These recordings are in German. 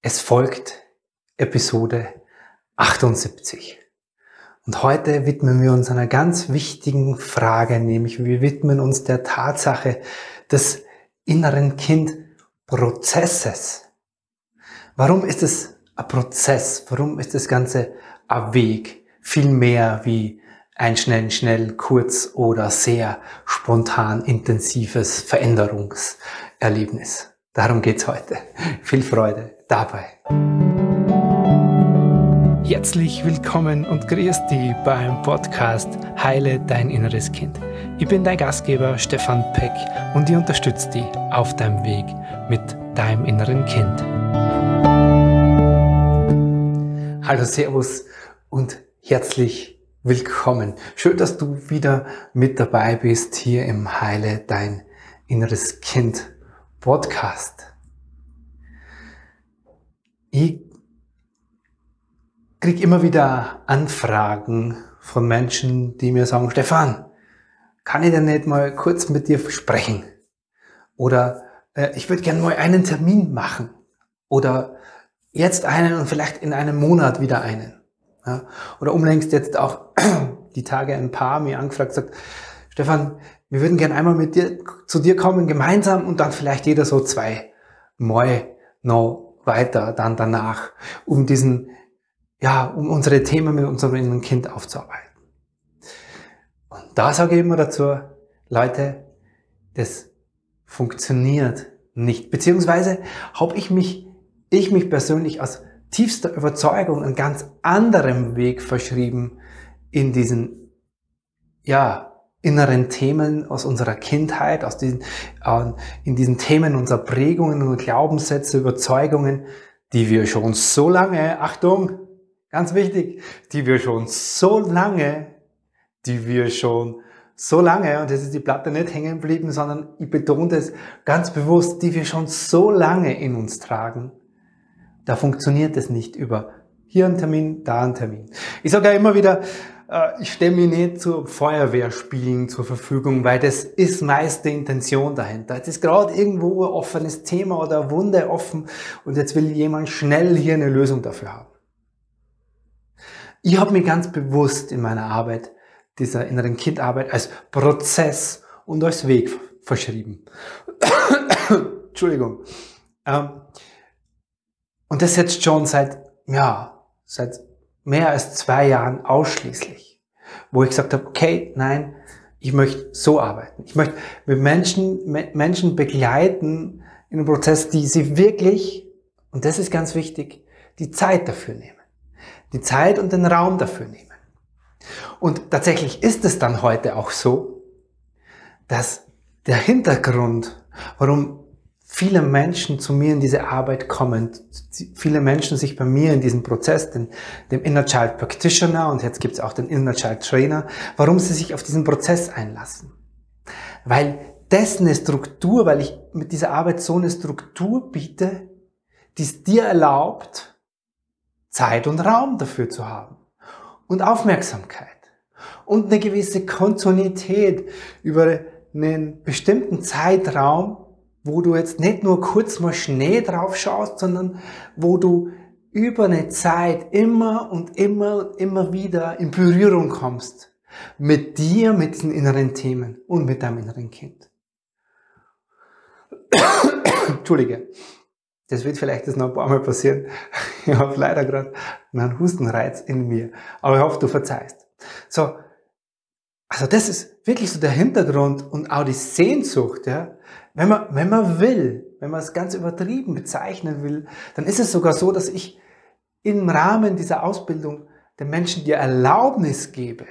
Es folgt Episode 78. Und heute widmen wir uns einer ganz wichtigen Frage, nämlich wir widmen uns der Tatsache des inneren Kindprozesses. Warum ist es ein Prozess? Warum ist das Ganze ein Weg? Viel mehr wie ein schnell, schnell, kurz oder sehr spontan intensives Veränderungserlebnis. Darum geht's heute. Viel Freude dabei. Herzlich willkommen und grüß dich beim Podcast Heile dein inneres Kind. Ich bin dein Gastgeber Stefan Peck und ich unterstütze dich auf deinem Weg mit deinem inneren Kind. Hallo, Servus und herzlich willkommen. Schön, dass du wieder mit dabei bist hier im Heile dein inneres Kind Podcast. Ich kriege immer wieder Anfragen von Menschen, die mir sagen, Stefan, kann ich denn nicht mal kurz mit dir sprechen? Oder äh, ich würde gerne mal einen Termin machen. Oder jetzt einen und vielleicht in einem Monat wieder einen. Ja? Oder umlängst jetzt auch die Tage ein Paar mir angefragt, sagt, Stefan, wir würden gerne einmal mit dir zu dir kommen, gemeinsam und dann vielleicht jeder so zwei Mal noch weiter dann danach, um diesen, ja, um unsere Themen mit unserem inneren Kind aufzuarbeiten. Und da sage ich immer dazu, Leute, das funktioniert nicht. Beziehungsweise habe ich mich, ich mich persönlich aus tiefster Überzeugung einen ganz anderen Weg verschrieben in diesen, ja, inneren Themen aus unserer Kindheit, aus diesen, äh, in diesen Themen unserer Prägungen und Glaubenssätze, Überzeugungen, die wir schon so lange, Achtung, ganz wichtig, die wir schon so lange, die wir schon so lange, und das ist die Platte nicht hängen geblieben, sondern ich betone das ganz bewusst, die wir schon so lange in uns tragen, da funktioniert es nicht über hier ein Termin, da ein Termin. Ich sage ja immer wieder, ich stelle mich nicht zu Feuerwehrspielen zur Verfügung, weil das ist meist die Intention dahinter. Es ist gerade irgendwo ein offenes Thema oder eine Wunde offen und jetzt will jemand schnell hier eine Lösung dafür haben. Ich habe mich ganz bewusst in meiner Arbeit, dieser inneren Kindarbeit, als Prozess und als Weg verschrieben. Entschuldigung. Ähm, und das jetzt schon seit, ja, seit mehr als zwei Jahren ausschließlich, wo ich gesagt habe, okay, nein, ich möchte so arbeiten. Ich möchte mit Menschen, Menschen begleiten in einem Prozess, die sie wirklich, und das ist ganz wichtig, die Zeit dafür nehmen. Die Zeit und den Raum dafür nehmen. Und tatsächlich ist es dann heute auch so, dass der Hintergrund, warum viele Menschen zu mir in diese Arbeit kommen, viele Menschen sich bei mir in diesem Prozess, den, dem Inner Child Practitioner und jetzt gibt es auch den Inner Child Trainer, warum sie sich auf diesen Prozess einlassen. Weil das eine Struktur, weil ich mit dieser Arbeit so eine Struktur biete, die es dir erlaubt, Zeit und Raum dafür zu haben und Aufmerksamkeit und eine gewisse Kontinuität über einen bestimmten Zeitraum, wo du jetzt nicht nur kurz mal Schnee drauf schaust, sondern wo du über eine Zeit immer und immer, immer wieder in Berührung kommst mit dir, mit diesen inneren Themen und mit deinem inneren Kind. Entschuldige, das wird vielleicht jetzt noch ein paar Mal passieren. Ich habe leider gerade einen Hustenreiz in mir, aber ich hoffe, du verzeihst. So, also das ist wirklich so der Hintergrund und auch die Sehnsucht, ja, wenn man, wenn man will, wenn man es ganz übertrieben bezeichnen will, dann ist es sogar so, dass ich im Rahmen dieser Ausbildung den Menschen die Erlaubnis gebe,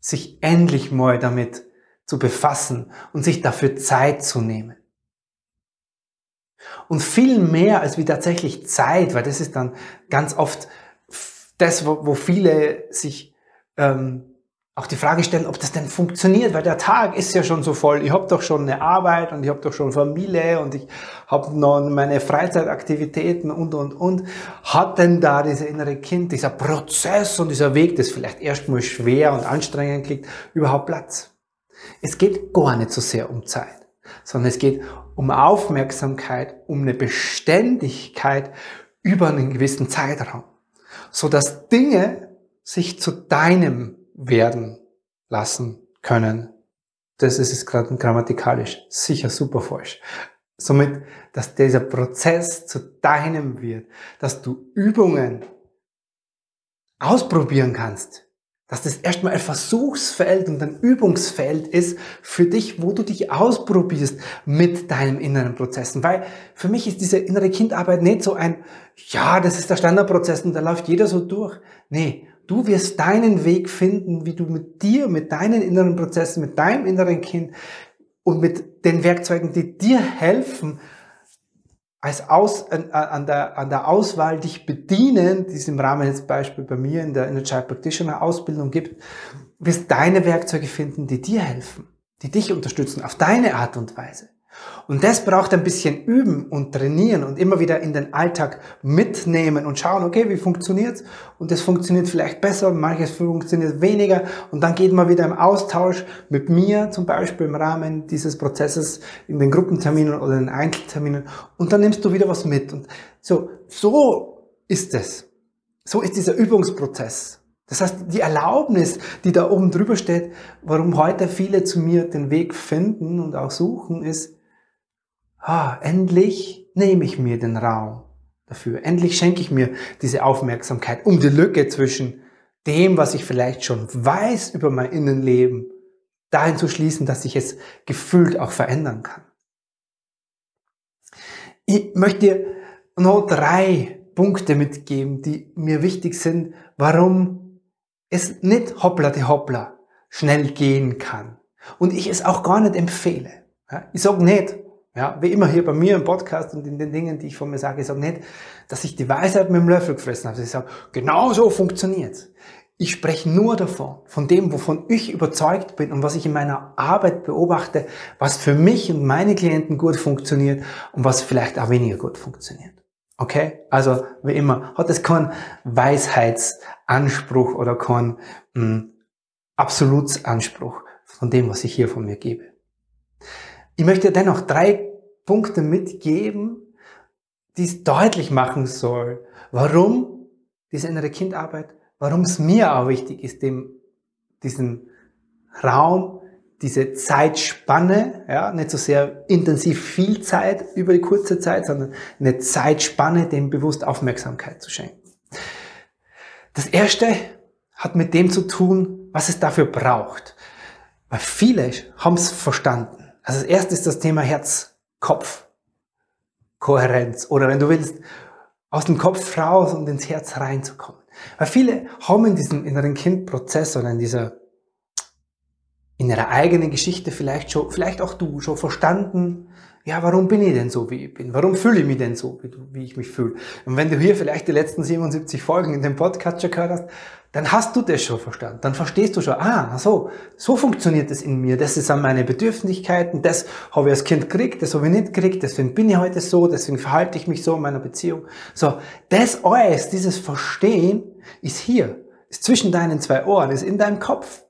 sich endlich mal damit zu befassen und sich dafür Zeit zu nehmen. Und viel mehr als wie tatsächlich Zeit, weil das ist dann ganz oft das, wo, viele sich ähm, auch die Frage stellen, ob das denn funktioniert, weil der Tag ist ja schon so voll. Ich habe doch schon eine Arbeit und ich habe doch schon Familie und ich habe noch meine Freizeitaktivitäten und, und, und. Hat denn da dieser innere Kind, dieser Prozess und dieser Weg, das vielleicht erstmal schwer und anstrengend klingt, überhaupt Platz? Es geht gar nicht so sehr um Zeit. sondern es geht um Aufmerksamkeit, um eine Beständigkeit über einen gewissen Zeitraum, so dass Dinge sich zu deinem werden lassen können. Das ist gerade grammatikalisch sicher super falsch. Somit, dass dieser Prozess zu deinem wird, dass du Übungen ausprobieren kannst, dass das erstmal ein Versuchsfeld und ein Übungsfeld ist für dich, wo du dich ausprobierst mit deinen inneren Prozessen. Weil für mich ist diese innere Kindarbeit nicht so ein, ja, das ist der Standardprozess und da läuft jeder so durch. Nee, du wirst deinen Weg finden, wie du mit dir, mit deinen inneren Prozessen, mit deinem inneren Kind und mit den Werkzeugen, die dir helfen, als Aus, an, an, der, an der Auswahl dich bedienen, die es im Rahmen jetzt Beispiel bei mir in der Inner Child Practitioner Ausbildung gibt, wirst deine Werkzeuge finden, die dir helfen, die dich unterstützen, auf deine Art und Weise. Und das braucht ein bisschen üben und trainieren und immer wieder in den Alltag mitnehmen und schauen, okay, wie funktioniert's? Und das funktioniert vielleicht besser, manches funktioniert weniger. Und dann geht man wieder im Austausch mit mir, zum Beispiel im Rahmen dieses Prozesses, in den Gruppenterminen oder in den Einzelterminen. Und dann nimmst du wieder was mit. Und so, so ist es. So ist dieser Übungsprozess. Das heißt, die Erlaubnis, die da oben drüber steht, warum heute viele zu mir den Weg finden und auch suchen, ist, ah, endlich nehme ich mir den Raum dafür. Endlich schenke ich mir diese Aufmerksamkeit, um die Lücke zwischen dem, was ich vielleicht schon weiß über mein Innenleben, dahin zu schließen, dass ich es gefühlt auch verändern kann. Ich möchte dir noch drei Punkte mitgeben, die mir wichtig sind, warum es nicht hoppla die hoppla schnell gehen kann. Und ich es auch gar nicht empfehle. Ich sage nicht, ja, wie immer hier bei mir im Podcast und in den Dingen, die ich von mir sage, ich sage nicht, dass ich die Weisheit mit dem Löffel gefressen habe. Ich sage, genau so funktioniert's. Ich spreche nur davon, von dem, wovon ich überzeugt bin und was ich in meiner Arbeit beobachte, was für mich und meine Klienten gut funktioniert und was vielleicht auch weniger gut funktioniert. Okay? Also, wie immer, hat es keinen Weisheitsanspruch oder keinen mh, hm, Absolutsanspruch von dem, was ich hier von mir gebe. Ich möchte dennoch drei Punkte mitgeben, die es deutlich machen soll, warum diese innere Kindarbeit, warum es mir auch wichtig ist, dem, diesen Raum, diese Zeitspanne, ja, nicht so sehr intensiv viel Zeit über die kurze Zeit, sondern eine Zeitspanne, dem bewusst Aufmerksamkeit zu schenken. Das erste hat mit dem zu tun, was es dafür braucht. Weil viele haben es verstanden. Also das erste ist das Thema Herz-Kopf-Kohärenz. Oder wenn du willst, aus dem Kopf raus und ins Herz reinzukommen. Weil viele haben in diesem inneren Kindprozess oder in dieser, in ihrer eigenen Geschichte vielleicht schon, vielleicht auch du schon verstanden, ja, warum bin ich denn so, wie ich bin? Warum fühle ich mich denn so, wie, ich mich fühle? Und wenn du hier vielleicht die letzten 77 Folgen in dem Podcast schon gehört hast, dann hast du das schon verstanden. Dann verstehst du schon, ah, so, so funktioniert es in mir. Das sind meine Bedürftigkeiten, das habe ich als Kind gekriegt, das habe ich nicht gekriegt, deswegen bin ich heute so, deswegen verhalte ich mich so in meiner Beziehung. So, das alles, dieses Verstehen ist hier, ist zwischen deinen zwei Ohren, ist in deinem Kopf.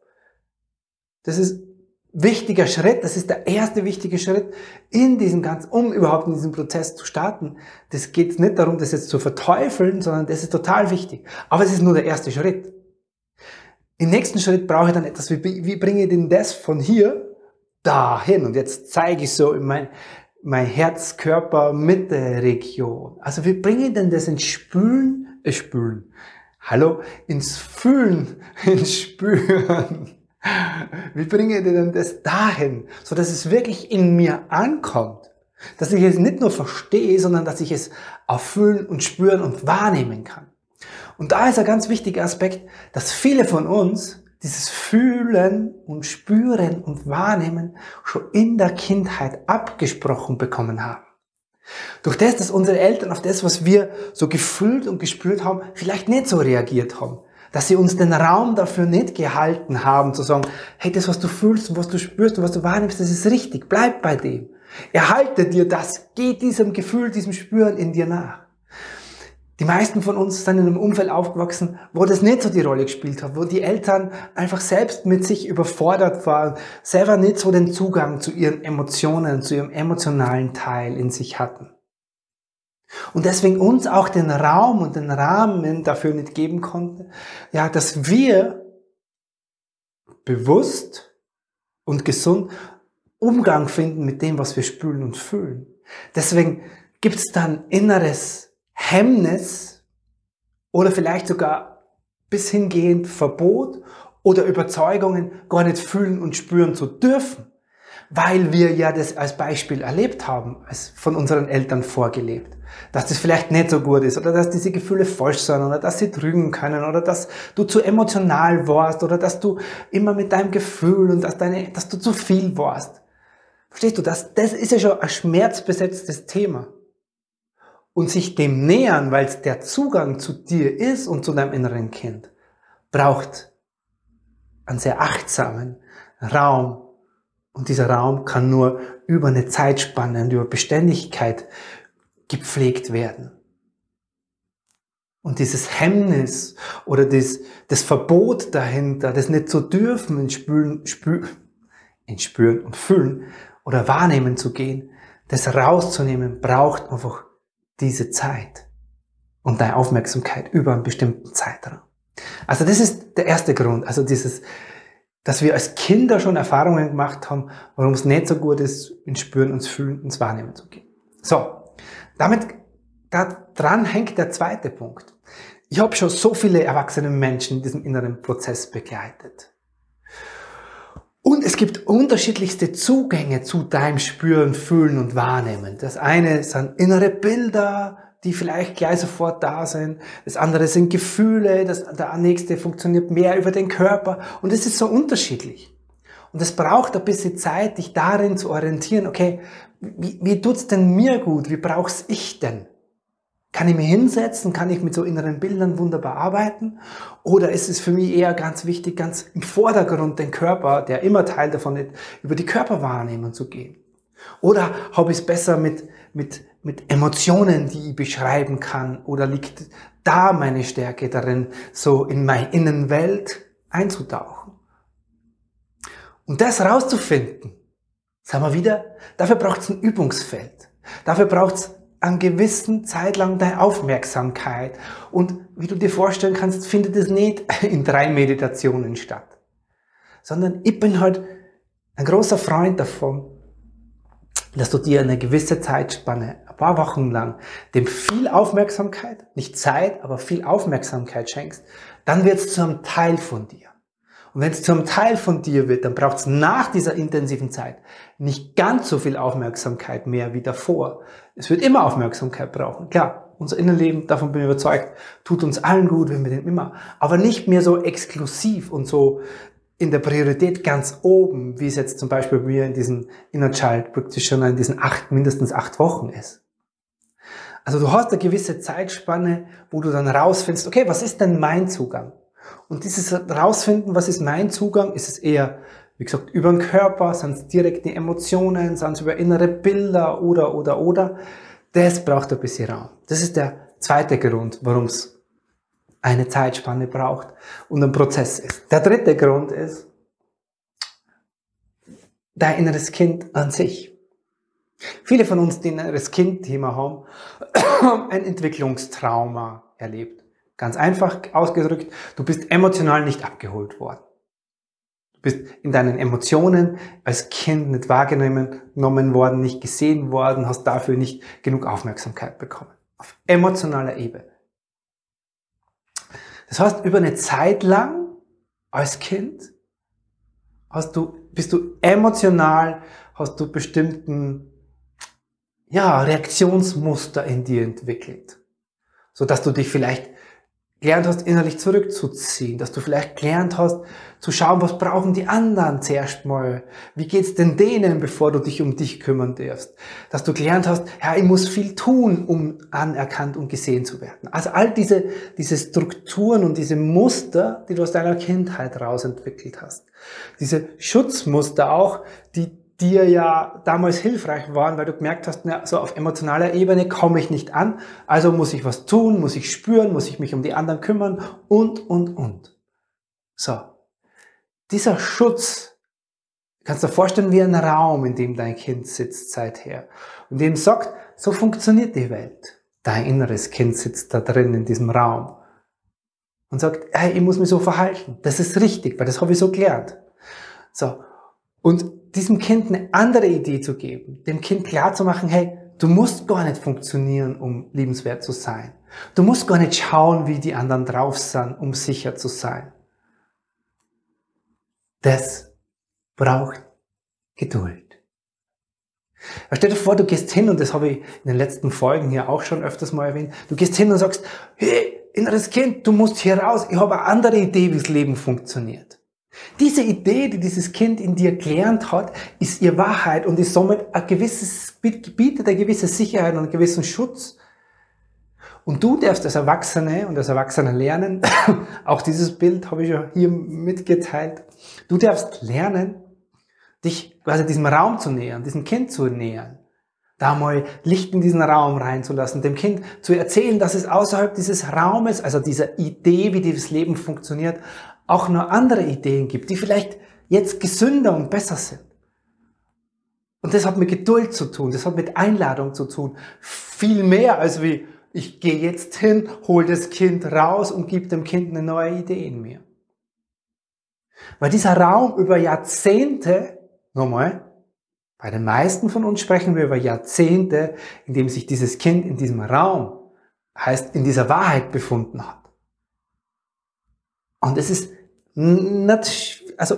Das ist wichtiger Schritt, das ist der erste wichtige Schritt in diesem ganzen, um überhaupt in diesem Prozess zu starten. Das geht nicht darum, das jetzt zu verteufeln, sondern das ist total wichtig. Aber es ist nur der erste Schritt. Im nächsten Schritt brauche ich dann etwas, wie, wie bringe ich denn das von hier dahin? Und jetzt zeige ich so in mein, mein Herz-Körper-Mitte-Region. Also wie bringe ich denn das ins Spülen, äh, Spülen, hallo, ins Fühlen, ins Spüren? Wie bringe ich denn das dahin, so dass es wirklich in mir ankommt? Dass ich es nicht nur verstehe, sondern dass ich es erfüllen und spüren und wahrnehmen kann. Und da ist ein ganz wichtiger Aspekt, dass viele von uns dieses Fühlen und Spüren und Wahrnehmen schon in der Kindheit abgesprochen bekommen haben. Durch das, dass unsere Eltern auf das, was wir so gefühlt und gespürt haben, vielleicht nicht so reagiert haben dass sie uns den Raum dafür nicht gehalten haben, zu sagen, hey, das, was du fühlst und was du spürst und was du wahrnimmst, das ist richtig, bleib bei dem. Erhalte dir das, geh diesem Gefühl, diesem Spüren in dir nach. Die meisten von uns sind in einem Umfeld aufgewachsen, wo das nicht so die Rolle gespielt hat, wo die Eltern einfach selbst mit sich überfordert waren, selber nicht so den Zugang zu ihren Emotionen, zu ihrem emotionalen Teil in sich hatten. Und deswegen uns auch den Raum und den Rahmen dafür nicht geben konnte, ja, dass wir bewusst und gesund Umgang finden mit dem, was wir spüren und fühlen. Deswegen gibt es dann inneres Hemmnis oder vielleicht sogar bis hingehend Verbot oder Überzeugungen gar nicht fühlen und spüren zu dürfen, weil wir ja das als Beispiel erlebt haben, als von unseren Eltern vorgelebt, dass das vielleicht nicht so gut ist oder dass diese Gefühle falsch sind oder dass sie trügen können oder dass du zu emotional warst oder dass du immer mit deinem Gefühl und dass, deine, dass du zu viel warst. Verstehst du, das, das ist ja schon ein schmerzbesetztes Thema. Und sich dem nähern, weil es der Zugang zu dir ist und zu deinem inneren Kind, braucht einen sehr achtsamen Raum. Und dieser Raum kann nur über eine Zeitspanne und über Beständigkeit gepflegt werden. Und dieses Hemmnis oder das, das Verbot dahinter, das nicht zu dürfen, in Spüren, Spür, in Spüren und Fühlen, oder wahrnehmen zu gehen, das rauszunehmen, braucht einfach diese Zeit und deine Aufmerksamkeit über einen bestimmten Zeitraum. Also das ist der erste Grund. Also dieses, dass wir als Kinder schon Erfahrungen gemacht haben, warum es nicht so gut ist, ins Spüren, ins Fühlen, ins Wahrnehmen zu gehen. So, damit da dran hängt der zweite Punkt. Ich habe schon so viele erwachsene Menschen in diesem inneren Prozess begleitet. Und es gibt unterschiedlichste Zugänge zu deinem Spüren, Fühlen und Wahrnehmen. Das eine sind innere Bilder, die vielleicht gleich sofort da sind. Das andere sind Gefühle. Das, der nächste funktioniert mehr über den Körper. Und es ist so unterschiedlich. Und es braucht ein bisschen Zeit, dich darin zu orientieren. Okay, wie, wie tut's denn mir gut? Wie brauch's ich denn? Kann ich mich hinsetzen? Kann ich mit so inneren Bildern wunderbar arbeiten? Oder ist es für mich eher ganz wichtig, ganz im Vordergrund den Körper, der immer Teil davon ist, über die Körperwahrnehmung zu gehen? Oder habe ich es besser mit, mit, mit Emotionen, die ich beschreiben kann? Oder liegt da meine Stärke darin, so in meine Innenwelt einzutauchen? Und das rauszufinden, sagen wir wieder, dafür braucht es ein Übungsfeld. Dafür braucht es an gewissen Zeit lang deine Aufmerksamkeit. Und wie du dir vorstellen kannst, findet es nicht in drei Meditationen statt. Sondern ich bin halt ein großer Freund davon, dass du dir eine gewisse Zeitspanne, ein paar Wochen lang, dem viel Aufmerksamkeit, nicht Zeit, aber viel Aufmerksamkeit schenkst, dann wird es zu einem Teil von dir. Und wenn es zum Teil von dir wird, dann braucht es nach dieser intensiven Zeit nicht ganz so viel Aufmerksamkeit mehr wie davor. Es wird immer Aufmerksamkeit brauchen. Klar, unser Innenleben, davon bin ich überzeugt, tut uns allen gut, wenn wir den immer, aber nicht mehr so exklusiv und so in der Priorität ganz oben, wie es jetzt zum Beispiel bei mir in diesem Inner Child Practitioner in diesen acht, mindestens acht Wochen ist. Also du hast eine gewisse Zeitspanne, wo du dann rausfindest, okay, was ist denn mein Zugang? Und dieses rausfinden, was ist mein Zugang, ist es eher, wie gesagt, über den Körper, sind es direkte Emotionen, sind es über innere Bilder oder, oder, oder. Das braucht ein bisschen Raum. Das ist der zweite Grund, warum es eine Zeitspanne braucht und ein Prozess ist. Der dritte Grund ist dein inneres Kind an sich. Viele von uns, die ein inneres Kind-Thema haben, ein Entwicklungstrauma erlebt. Ganz einfach ausgedrückt, du bist emotional nicht abgeholt worden. Du bist in deinen Emotionen als Kind nicht wahrgenommen worden, nicht gesehen worden, hast dafür nicht genug Aufmerksamkeit bekommen. Auf emotionaler Ebene. Das heißt, über eine Zeit lang als Kind hast du, bist du emotional, hast du bestimmten, ja, Reaktionsmuster in dir entwickelt. So dass du dich vielleicht gelernt hast, innerlich zurückzuziehen, dass du vielleicht gelernt hast, zu schauen, was brauchen die anderen zuerst mal, wie geht's denn denen, bevor du dich um dich kümmern darfst, dass du gelernt hast, ja, ich muss viel tun, um anerkannt und gesehen zu werden. Also all diese, diese Strukturen und diese Muster, die du aus deiner Kindheit raus entwickelt hast, diese Schutzmuster auch, die dir ja damals hilfreich waren, weil du gemerkt hast, na, so auf emotionaler Ebene komme ich nicht an, also muss ich was tun, muss ich spüren, muss ich mich um die anderen kümmern und, und, und. So. Dieser Schutz, kannst du dir vorstellen wie ein Raum, in dem dein Kind sitzt seither und dem sagt, so funktioniert die Welt. Dein inneres Kind sitzt da drin in diesem Raum und sagt, hey, ich muss mich so verhalten. Das ist richtig, weil das habe ich so gelernt. So. Und diesem Kind eine andere Idee zu geben, dem Kind klar zu machen, hey, du musst gar nicht funktionieren, um liebenswert zu sein. Du musst gar nicht schauen, wie die anderen drauf sind, um sicher zu sein. Das braucht Geduld. stell dir vor, du gehst hin, und das habe ich in den letzten Folgen hier auch schon öfters mal erwähnt, du gehst hin und sagst, hey, inneres Kind, du musst hier raus, ich habe eine andere Idee, wie das Leben funktioniert. Diese Idee, die dieses Kind in dir gelernt hat, ist ihr Wahrheit und ist somit ein gewisses, bietet eine gewisse Sicherheit und einen gewissen Schutz. Und du darfst als Erwachsene und als Erwachsene lernen, auch dieses Bild habe ich ja hier mitgeteilt, du darfst lernen, dich quasi diesem Raum zu nähern, diesem Kind zu nähern. Da mal Licht in diesen Raum reinzulassen, dem Kind zu erzählen, dass es außerhalb dieses Raumes, also dieser Idee, wie dieses Leben funktioniert, auch noch andere Ideen gibt, die vielleicht jetzt gesünder und besser sind. Und das hat mit Geduld zu tun, das hat mit Einladung zu tun. Viel mehr als wie, ich gehe jetzt hin, hol das Kind raus und gebe dem Kind eine neue Idee in mir. Weil dieser Raum über Jahrzehnte, nochmal, bei den meisten von uns sprechen wir über Jahrzehnte, in dem sich dieses Kind in diesem Raum, heißt in dieser Wahrheit befunden hat. Und es ist also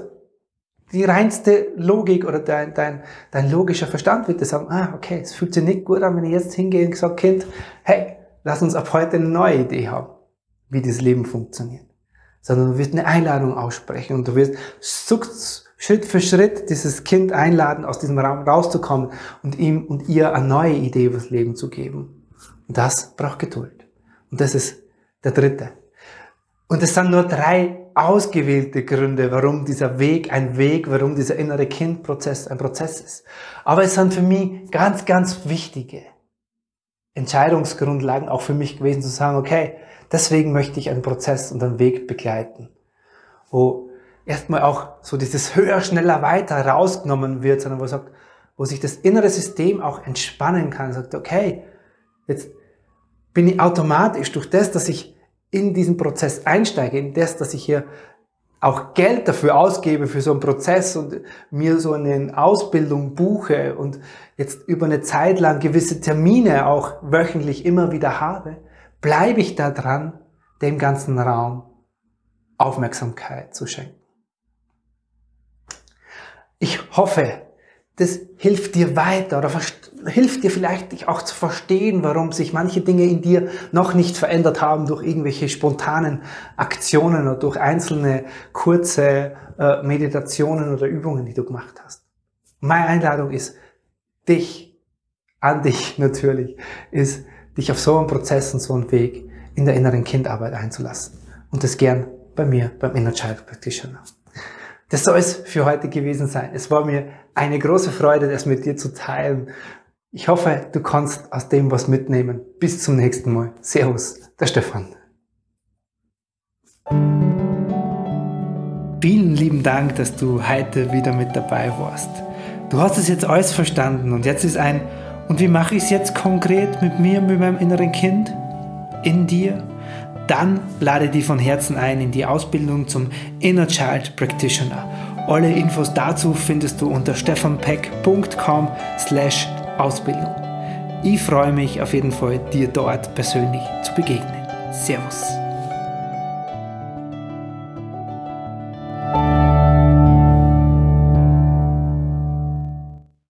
die reinste Logik oder dein, dein, dein logischer Verstand wird dir sagen, ah, okay, es fühlt sich nicht gut an, wenn ich jetzt hingehe und sage, Kind, hey, lass uns ab heute eine neue Idee haben, wie das Leben funktioniert. Sondern du wirst eine Einladung aussprechen und du wirst Schritt für Schritt dieses Kind einladen, aus diesem Raum rauszukommen und ihm und ihr eine neue Idee das Leben zu geben. Und das braucht Geduld. Und das ist der dritte. Und es sind nur drei ausgewählte Gründe, warum dieser Weg ein Weg, warum dieser innere Kindprozess ein Prozess ist. Aber es sind für mich ganz, ganz wichtige Entscheidungsgrundlagen auch für mich gewesen zu sagen, okay, deswegen möchte ich einen Prozess und einen Weg begleiten, wo erstmal auch so dieses höher, schneller, weiter rausgenommen wird, sondern wo, sagt, wo sich das innere System auch entspannen kann, sagt, okay, jetzt bin ich automatisch durch das, dass ich in diesen Prozess einsteige, in das, dass ich hier auch Geld dafür ausgebe für so einen Prozess und mir so eine Ausbildung buche und jetzt über eine Zeit lang gewisse Termine auch wöchentlich immer wieder habe, bleibe ich da dran, dem ganzen Raum Aufmerksamkeit zu schenken. Ich hoffe, das hilft dir weiter oder hilft dir vielleicht dich auch zu verstehen, warum sich manche Dinge in dir noch nicht verändert haben durch irgendwelche spontanen Aktionen oder durch einzelne kurze äh, Meditationen oder Übungen, die du gemacht hast. Meine Einladung ist, dich, an dich natürlich, ist, dich auf so einen Prozess und so einen Weg in der inneren Kindarbeit einzulassen. Und das gern bei mir, beim Inner Child Practitioner. Das soll es für heute gewesen sein. Es war mir eine große Freude, das mit dir zu teilen. Ich hoffe, du kannst aus dem was mitnehmen. Bis zum nächsten Mal. Servus, der Stefan. Vielen lieben Dank, dass du heute wieder mit dabei warst. Du hast es jetzt alles verstanden und jetzt ist ein, und wie mache ich es jetzt konkret mit mir, mit meinem inneren Kind? In dir? Dann lade dich von Herzen ein in die Ausbildung zum Inner Child Practitioner. Alle Infos dazu findest du unter stefanpeck.com slash Ausbildung. Ich freue mich auf jeden Fall, dir dort persönlich zu begegnen. Servus.